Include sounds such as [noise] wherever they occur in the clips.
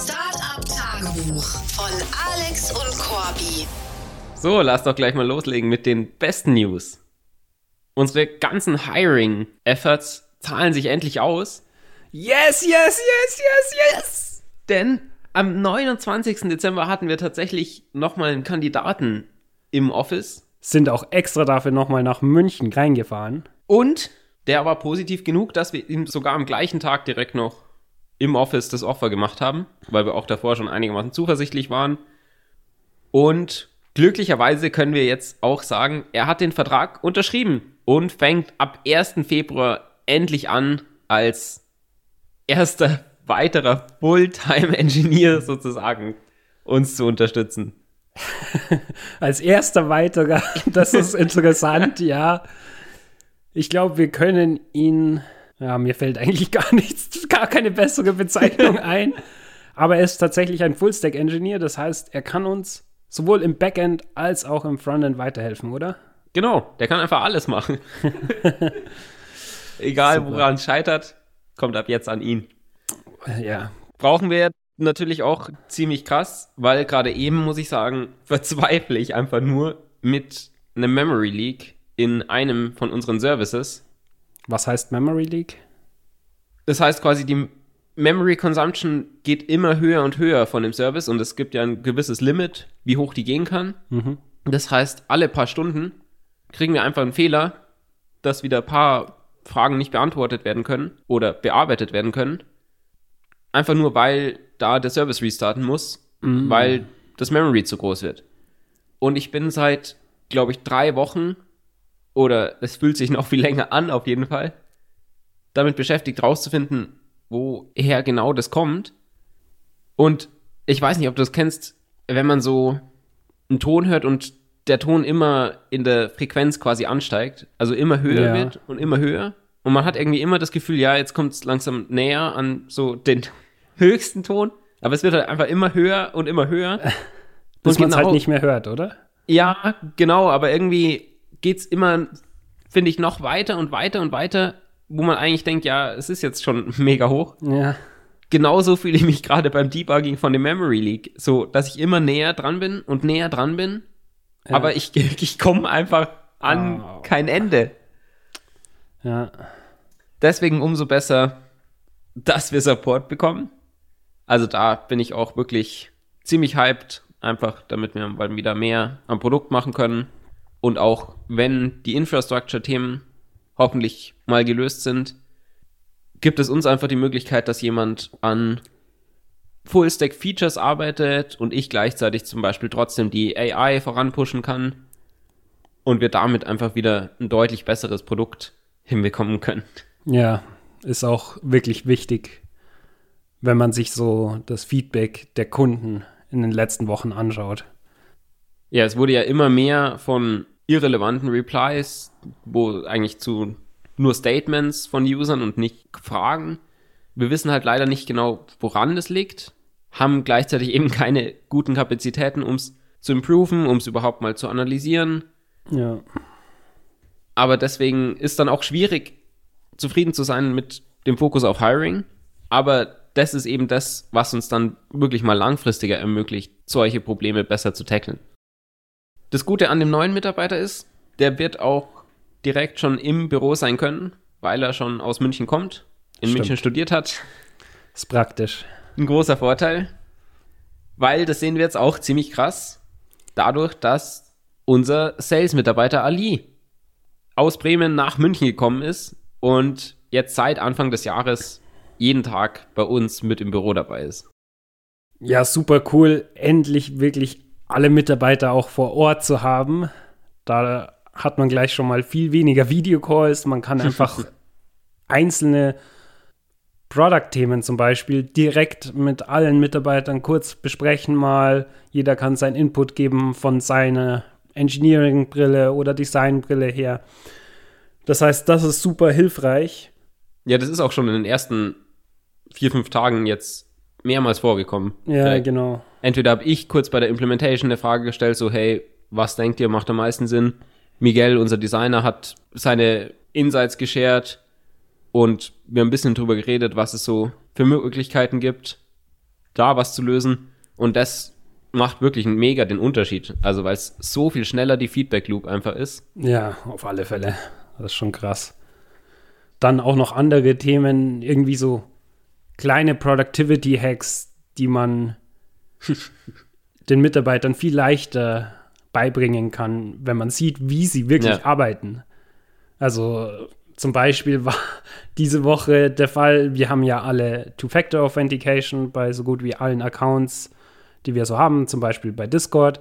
Startup Tagebuch von Alex und Corby. So, lass doch gleich mal loslegen mit den besten News. Unsere ganzen Hiring-Efforts zahlen sich endlich aus. Yes, yes, yes, yes, yes! Denn am 29. Dezember hatten wir tatsächlich nochmal einen Kandidaten im Office. Sind auch extra dafür nochmal nach München reingefahren. Und der war positiv genug, dass wir ihm sogar am gleichen Tag direkt noch im Office das Offer gemacht haben, weil wir auch davor schon einigermaßen zuversichtlich waren. Und glücklicherweise können wir jetzt auch sagen, er hat den Vertrag unterschrieben und fängt ab 1. Februar endlich an, als erster weiterer Fulltime-Engineer sozusagen uns zu unterstützen. [laughs] als erster weiterer, [laughs] das ist interessant, ja. Ich glaube, wir können ihn, ja, mir fällt eigentlich [laughs] gar nichts, gar keine bessere Bezeichnung [laughs] ein. Aber er ist tatsächlich ein Full-Stack-Engineer, das heißt, er kann uns sowohl im Backend als auch im Frontend weiterhelfen, oder? Genau, der kann einfach alles machen. [laughs] Egal, woran es scheitert, kommt ab jetzt an ihn. Ja. Brauchen wir natürlich auch ziemlich krass, weil gerade eben, muss ich sagen, verzweifle ich einfach nur mit einem Memory Leak in einem von unseren Services. Was heißt Memory Leak? Das heißt quasi, die Memory Consumption geht immer höher und höher von dem Service und es gibt ja ein gewisses Limit, wie hoch die gehen kann. Mhm. Das heißt, alle paar Stunden kriegen wir einfach einen Fehler, dass wieder ein paar Fragen nicht beantwortet werden können oder bearbeitet werden können. Einfach nur, weil da der Service restarten muss, Mhm. weil das Memory zu groß wird. Und ich bin seit, glaube ich, drei Wochen oder es fühlt sich noch viel länger an, auf jeden Fall, damit beschäftigt, rauszufinden, woher genau das kommt. Und ich weiß nicht, ob du das kennst, wenn man so einen Ton hört und der Ton immer in der Frequenz quasi ansteigt, also immer höher Ja. wird und immer höher. Und man hat irgendwie immer das Gefühl, ja, jetzt kommt es langsam näher an so den [laughs] höchsten Ton. Aber es wird halt einfach immer höher und immer höher. [laughs] Bis man es halt genau- nicht mehr hört, oder? Ja, genau, aber irgendwie geht's immer, finde ich, noch weiter und weiter und weiter, wo man eigentlich denkt, ja, es ist jetzt schon [laughs] mega hoch. Ja. Genauso fühle ich mich gerade beim Debugging von dem Memory Leak, so, dass ich immer näher dran bin und näher dran bin, Ja. aber ich, [laughs] ich komme einfach an Oh. kein Ende. Ja. Deswegen umso besser, dass wir Support bekommen. Also da bin ich auch wirklich ziemlich hyped, einfach damit wir mal wieder mehr am Produkt machen können. Und auch wenn die Infrastructure-Themen hoffentlich mal gelöst sind, gibt es uns einfach die Möglichkeit, dass jemand an Full-Stack-Features arbeitet und ich gleichzeitig zum Beispiel trotzdem die AI voranpushen kann und wir damit einfach wieder ein deutlich besseres Produkt hinbekommen können. Ja, ist auch wirklich wichtig, wenn man sich so das Feedback der Kunden in den letzten Wochen anschaut. Ja, es wurde ja immer mehr von irrelevanten Replies, wo eigentlich zu nur Statements von Usern und nicht Fragen. Wir wissen halt leider nicht genau, woran das liegt, haben gleichzeitig eben keine guten Kapazitäten, um es zu improven, um es überhaupt mal zu analysieren. Ja. Aber deswegen ist dann auch schwierig, zufrieden zu sein mit dem Fokus auf Hiring. Aber das ist eben das, was uns dann wirklich mal langfristiger ermöglicht, solche Probleme besser zu tackeln. Das Gute an dem neuen Mitarbeiter ist, der wird auch direkt schon im Büro sein können, weil er schon aus München kommt, in Stimmt. München studiert hat. Ist praktisch. Ein großer Vorteil, weil das sehen wir jetzt auch ziemlich krass, dadurch, dass unser Sales-Mitarbeiter Ali aus Bremen nach München gekommen ist und jetzt seit Anfang des Jahres jeden Tag bei uns mit im Büro dabei ist. Ja, super cool, endlich wirklich alle Mitarbeiter auch vor Ort zu haben. Da hat man gleich schon mal viel weniger Videocalls. Man kann [laughs] einfach einzelne Product-Themen zum Beispiel direkt mit allen Mitarbeitern kurz besprechen mal. Jeder kann seinen Input geben von seiner Engineering-Brille oder Design-Brille her. Das heißt, das ist super hilfreich. Ja, das ist auch schon in den ersten vier, fünf Tagen jetzt mehrmals vorgekommen. Ja, Vielleicht. genau. Entweder habe ich kurz bei der Implementation eine Frage gestellt, so, hey, was denkt ihr, macht am meisten Sinn? Miguel, unser Designer, hat seine Insights geshared und wir haben ein bisschen drüber geredet, was es so für Möglichkeiten gibt. da was zu lösen. Und das macht wirklich mega den Unterschied. Also, weil es so viel schneller die Feedback Loop einfach ist. Ja, auf alle Fälle. Das ist schon krass. Dann auch noch andere Themen, irgendwie so kleine Productivity-Hacks, die man [laughs] den Mitarbeitern viel leichter beibringen kann, wenn man sieht, wie sie wirklich Ja. arbeiten. Also zum Beispiel [laughs] war diese Woche der Fall, wir haben ja alle Two-Factor Authentication bei so gut wie allen Accounts, die wir so haben, zum Beispiel bei Discord.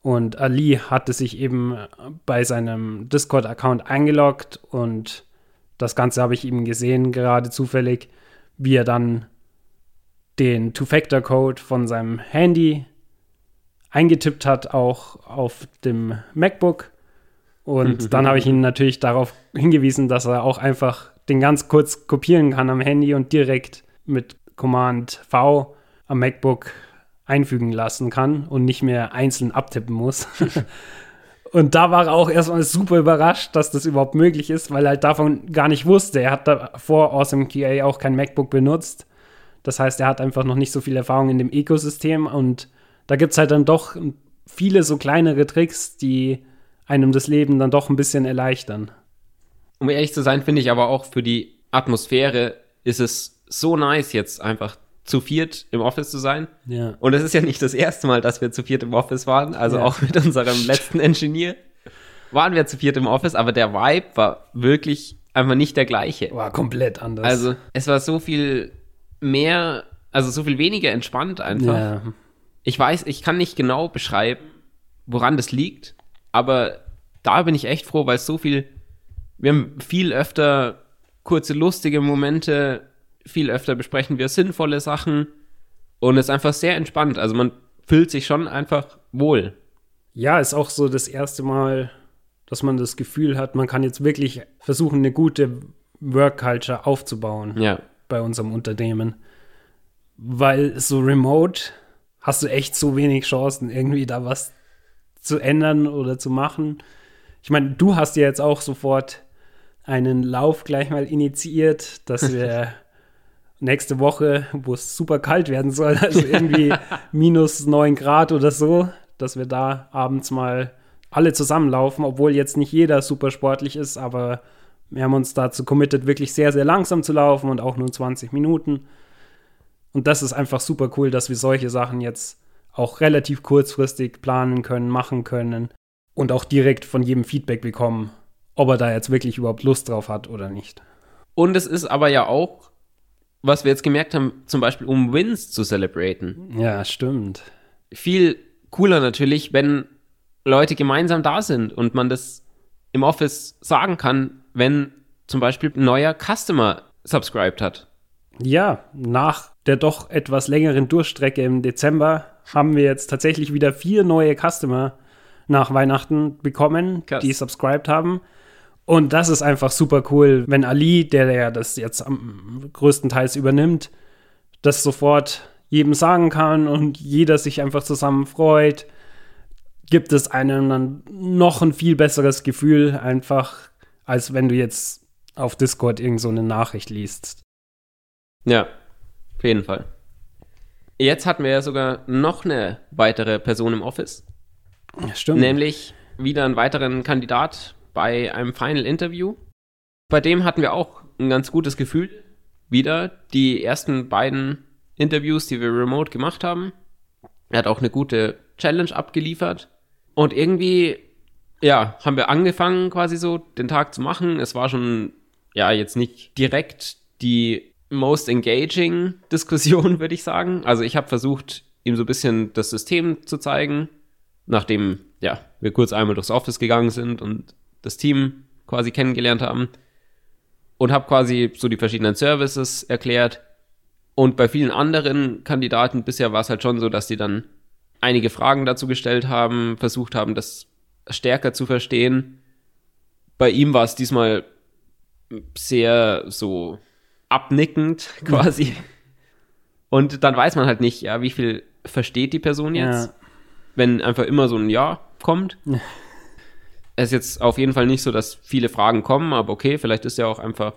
Und Ali hatte sich eben bei seinem Discord-Account eingeloggt und das Ganze habe ich eben gesehen, gerade zufällig, wie er dann den Two-Factor-Code von seinem Handy eingetippt hat, auch auf dem MacBook. Und [laughs] dann habe ich ihn natürlich darauf hingewiesen, dass er auch einfach den ganz kurz kopieren kann am Handy und direkt mit Command V am MacBook einfügen lassen kann und nicht mehr einzeln abtippen muss. [laughs] und da war er auch erstmal super überrascht, dass das überhaupt möglich ist, weil er halt davon gar nicht wusste. Er hat davor Awesome QA auch kein MacBook benutzt. Das heißt, er hat einfach noch nicht so viel Erfahrung in dem Ökosystem und da gibt es halt dann doch viele so kleinere Tricks, die einem das Leben dann doch ein bisschen erleichtern. Um ehrlich zu sein, finde ich aber auch für die Atmosphäre ist es so nice, jetzt einfach zu viert im Office zu sein. Ja. Und es ist ja nicht das erste Mal, dass wir zu viert im Office waren. Also Ja. auch mit unserem letzten Engineer waren wir zu viert im Office, aber der Vibe war wirklich einfach nicht der gleiche. War komplett anders. Also es war so viel mehr, also so viel weniger entspannt einfach. ja. Ich weiß, ich kann nicht genau beschreiben, woran das liegt, aber da bin ich echt froh, weil es so viel, wir haben viel öfter kurze lustige Momente, viel öfter besprechen wir sinnvolle Sachen und es ist einfach sehr entspannt. Also man fühlt sich schon einfach wohl. Ja, ist auch so das erste Mal, dass man das Gefühl hat, man kann jetzt wirklich versuchen, eine gute Work-Culture aufzubauen Ja. bei unserem Unternehmen. Weil so remote hast du echt so wenig Chancen, irgendwie da was zu ändern oder zu machen. Ich meine, du hast ja jetzt auch sofort einen Lauf gleich mal initiiert, dass [laughs] wir nächste Woche, wo es super kalt werden soll, [laughs] also irgendwie minus 9 Grad oder so, dass wir da abends mal alle zusammenlaufen, obwohl jetzt nicht jeder super sportlich ist, aber wir haben uns dazu committed, wirklich sehr, sehr langsam zu laufen und auch nur 20 Minuten. Und das ist einfach super cool, dass wir solche Sachen jetzt auch relativ kurzfristig planen können, machen können und auch direkt von jedem Feedback bekommen, ob er da jetzt wirklich überhaupt Lust drauf hat oder nicht. Und es ist aber ja auch, was wir jetzt gemerkt haben, zum Beispiel um Wins zu celebraten. Ja, stimmt. viel cooler natürlich, wenn Leute gemeinsam da sind und man das im Office sagen kann, wenn zum Beispiel ein neuer Customer subscribed hat. Ja, nach der doch etwas längeren Durchstrecke im Dezember haben wir jetzt tatsächlich wieder vier neue Customer nach Weihnachten bekommen, Krass. die subscribed haben. Und das ist einfach super cool, wenn Ali, der ja das jetzt am größtenteils übernimmt, das sofort jedem sagen kann und jeder sich einfach zusammen freut, gibt es einem dann noch ein viel besseres Gefühl, einfach, als wenn du jetzt auf Discord irgend so eine Nachricht liest. Ja, auf jeden Fall. Jetzt hatten wir ja sogar noch eine weitere Person im Office, stimmt. nämlich wieder einen weiteren Kandidat bei einem Final Interview. Bei dem hatten wir auch ein ganz gutes Gefühl. Wieder die ersten beiden Interviews, die wir remote gemacht haben. Er hat auch eine gute Challenge abgeliefert. Und irgendwie, ja, haben wir angefangen, quasi so den Tag zu machen. Es war schon, ja, jetzt nicht direkt die most engaging [laughs] Diskussion, würde ich sagen. Also ich habe versucht, ihm so ein bisschen das System zu zeigen, nachdem, ja, wir kurz einmal durchs Office gegangen sind und das Team quasi kennengelernt haben. Und habe quasi so die verschiedenen Services erklärt. Und bei vielen anderen Kandidaten bisher war es halt schon so, dass die dann einige Fragen dazu gestellt haben, versucht haben, das stärker zu verstehen. Bei ihm war es diesmal sehr so abnickend [laughs] quasi. Und dann weiß man halt nicht, ja, wie viel versteht die Person jetzt, Ja. wenn einfach immer so ein Ja kommt. [laughs] Es ist jetzt auf jeden Fall nicht so, dass viele Fragen kommen, aber okay, vielleicht ist ja auch einfach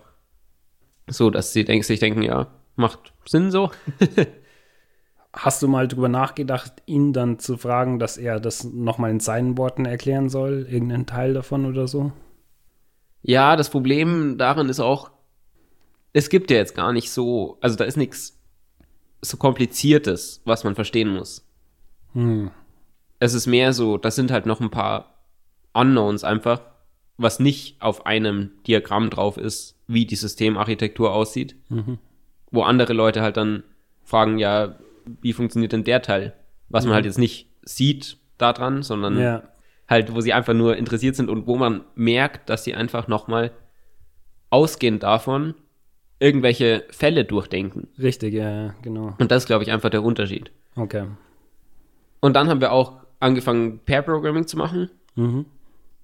so, dass sie denk, sich denken, ja, macht Sinn so. [laughs] Hast du mal drüber nachgedacht, ihn dann zu fragen, dass er das nochmal in seinen Worten erklären soll? Irgendeinen Teil davon oder so? Ja, das Problem darin ist auch, es gibt ja jetzt gar nicht so, also da ist nichts so kompliziertes, was man verstehen muss. Hm. Es ist mehr so, das sind halt noch ein paar Unknowns einfach, was nicht auf einem Diagramm drauf ist, wie die Systemarchitektur aussieht. Mhm. Wo andere Leute halt dann fragen, ja, wie funktioniert denn der Teil? Was man halt jetzt nicht sieht daran, sondern Ja. halt, wo sie einfach nur interessiert sind und wo man merkt, dass sie einfach nochmal ausgehend davon irgendwelche Fälle durchdenken. Richtig, ja, ja, genau. Und das ist, glaube ich, einfach der Unterschied. Okay. Und dann haben wir auch angefangen, Pair-Programming zu machen. Mhm.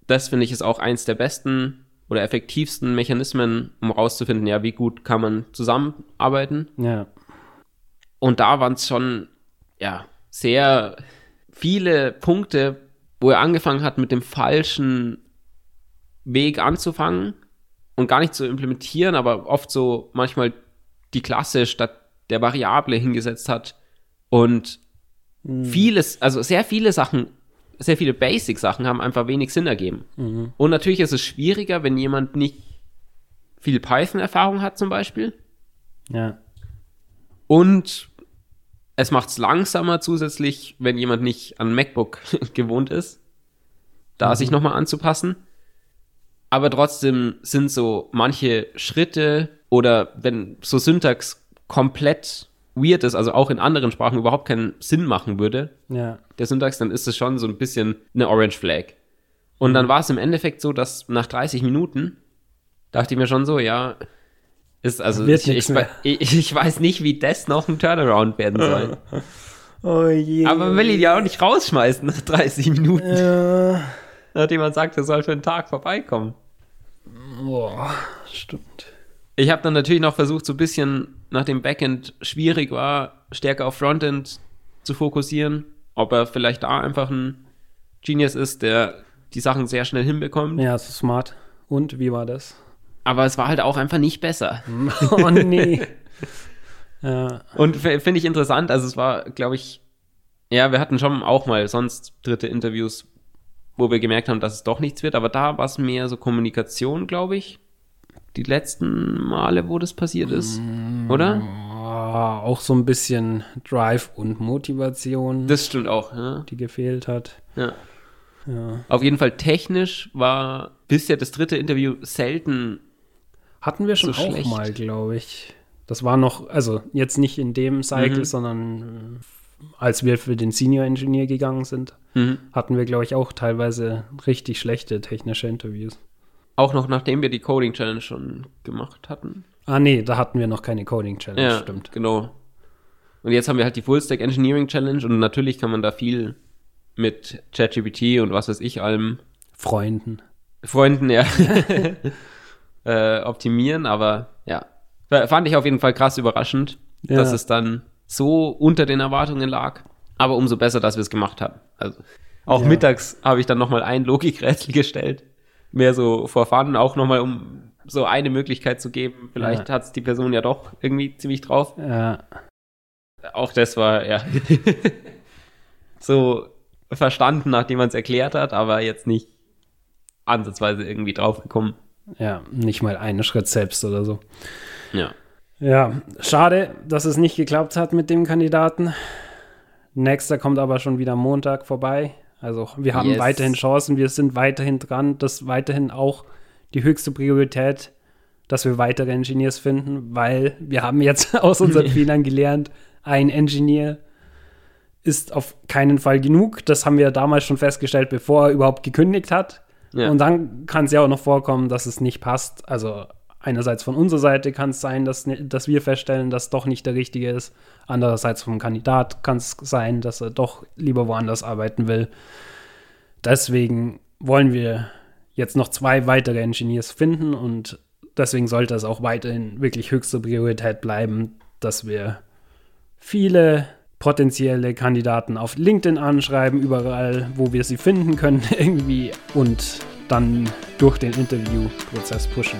Das finde ich ist auch eins der besten oder effektivsten Mechanismen, um rauszufinden, ja, wie gut kann man zusammenarbeiten. Ja. Und da waren es schon, ja, sehr viele Punkte, wo er angefangen hat, mit dem falschen Weg anzufangen und gar nicht zu implementieren, aber oft so manchmal die Klasse statt der Variable hingesetzt hat und vieles, also sehr viele Sachen, sehr viele Basic-Sachen haben einfach wenig Sinn ergeben. Und natürlich ist es schwieriger, wenn jemand nicht viel Python-Erfahrung hat zum Beispiel. Ja. Und es macht es langsamer zusätzlich, wenn jemand nicht an MacBook [laughs] gewohnt ist, da sich nochmal anzupassen. Aber trotzdem sind so manche Schritte oder wenn so Syntax komplett weird ist, also auch in anderen Sprachen überhaupt keinen Sinn machen würde, Ja. der Syntax, dann ist es schon so ein bisschen eine Orange Flag. Und dann war es im Endeffekt so, dass nach 30 Minuten dachte ich mir schon so, ja, ist also ich, ich, ich, weiß nicht, wie das noch ein Turnaround werden soll. [laughs] Oh je. Aber man will ihn ja auch nicht rausschmeißen nach 30 Minuten, Äh, [laughs] nachdem man sagt, er soll für einen Tag vorbeikommen. boah, stimmt. Ich habe dann natürlich noch versucht, so ein bisschen, nachdem Backend schwierig war, stärker auf Frontend zu fokussieren. Ob er vielleicht da einfach ein Genius ist, der die Sachen sehr schnell hinbekommt. Ja, so smart. Und wie war das? Aber es war halt auch einfach nicht besser. [laughs] Oh nee. [laughs] ja. Und finde ich interessant, also es war, glaube ich, ja, wir hatten schon auch mal sonst dritte Interviews, wo wir gemerkt haben, dass es doch nichts wird, aber da war es mehr so Kommunikation, glaube ich. Die letzten Male, wo das passiert ist, oder? Auch so ein bisschen Drive und Motivation, Das stimmt auch, ja. die gefehlt hat. ja. Ja. Auf jeden Fall technisch war bisher das dritte Interview selten. Hatten wir schon So auch schlecht. mal, glaube ich. Das war noch, also jetzt nicht in dem Cycle, Mhm. sondern äh, als wir für den Senior Engineer gegangen sind, Mhm. hatten wir, glaube ich, auch teilweise richtig schlechte technische Interviews. Auch noch nachdem wir die Coding Challenge schon gemacht hatten. Ah, nee, da hatten wir noch keine Coding Challenge, Ja, stimmt. genau. Und jetzt haben wir halt die Full Stack Engineering Challenge und natürlich kann man da viel mit ChatGPT und was weiß ich allem Freunden. Freunden ja [laughs] äh, optimieren, aber ja. F- Fand ich auf jeden Fall krass überraschend, Ja. dass es dann so unter den Erwartungen lag. Aber umso besser, dass wir es gemacht haben. Also auch Ja. mittags habe ich dann nochmal ein Logikrätsel gestellt. Mehr so vor Fun, auch nochmal, um so eine Möglichkeit zu geben. Vielleicht Ja. hat es die Person ja doch irgendwie ziemlich drauf. Ja, Auch das war, ja, [laughs] so verstanden, nachdem man es erklärt hat, aber jetzt nicht ansatzweise irgendwie draufgekommen. ja, nicht mal einen Schritt selbst oder so. Ja. Ja, schade, dass es nicht geklappt hat mit dem Kandidaten. Nächster kommt aber schon wieder Montag vorbei. Also wir haben Yes. weiterhin Chancen, wir sind weiterhin dran. Das ist weiterhin auch die höchste Priorität, dass wir weitere Engineers finden, weil wir haben jetzt [laughs] aus unseren [laughs] Fehlern gelernt, ein Engineer ist auf keinen Fall genug. Das haben wir damals schon festgestellt, bevor er überhaupt gekündigt hat. Ja. Und dann kann es ja auch noch vorkommen, dass es nicht passt. Also einerseits von unserer Seite kann es sein, dass, dass wir feststellen, dass doch nicht der Richtige ist. Andererseits vom Kandidat kann es sein, dass er doch lieber woanders arbeiten will. Deswegen wollen wir jetzt noch zwei weitere Engineers finden und deswegen sollte es auch weiterhin wirklich höchste Priorität bleiben, dass wir viele potenzielle Kandidaten auf LinkedIn anschreiben, überall, wo wir sie finden können, [laughs] irgendwie und dann durch den Interviewprozess pushen.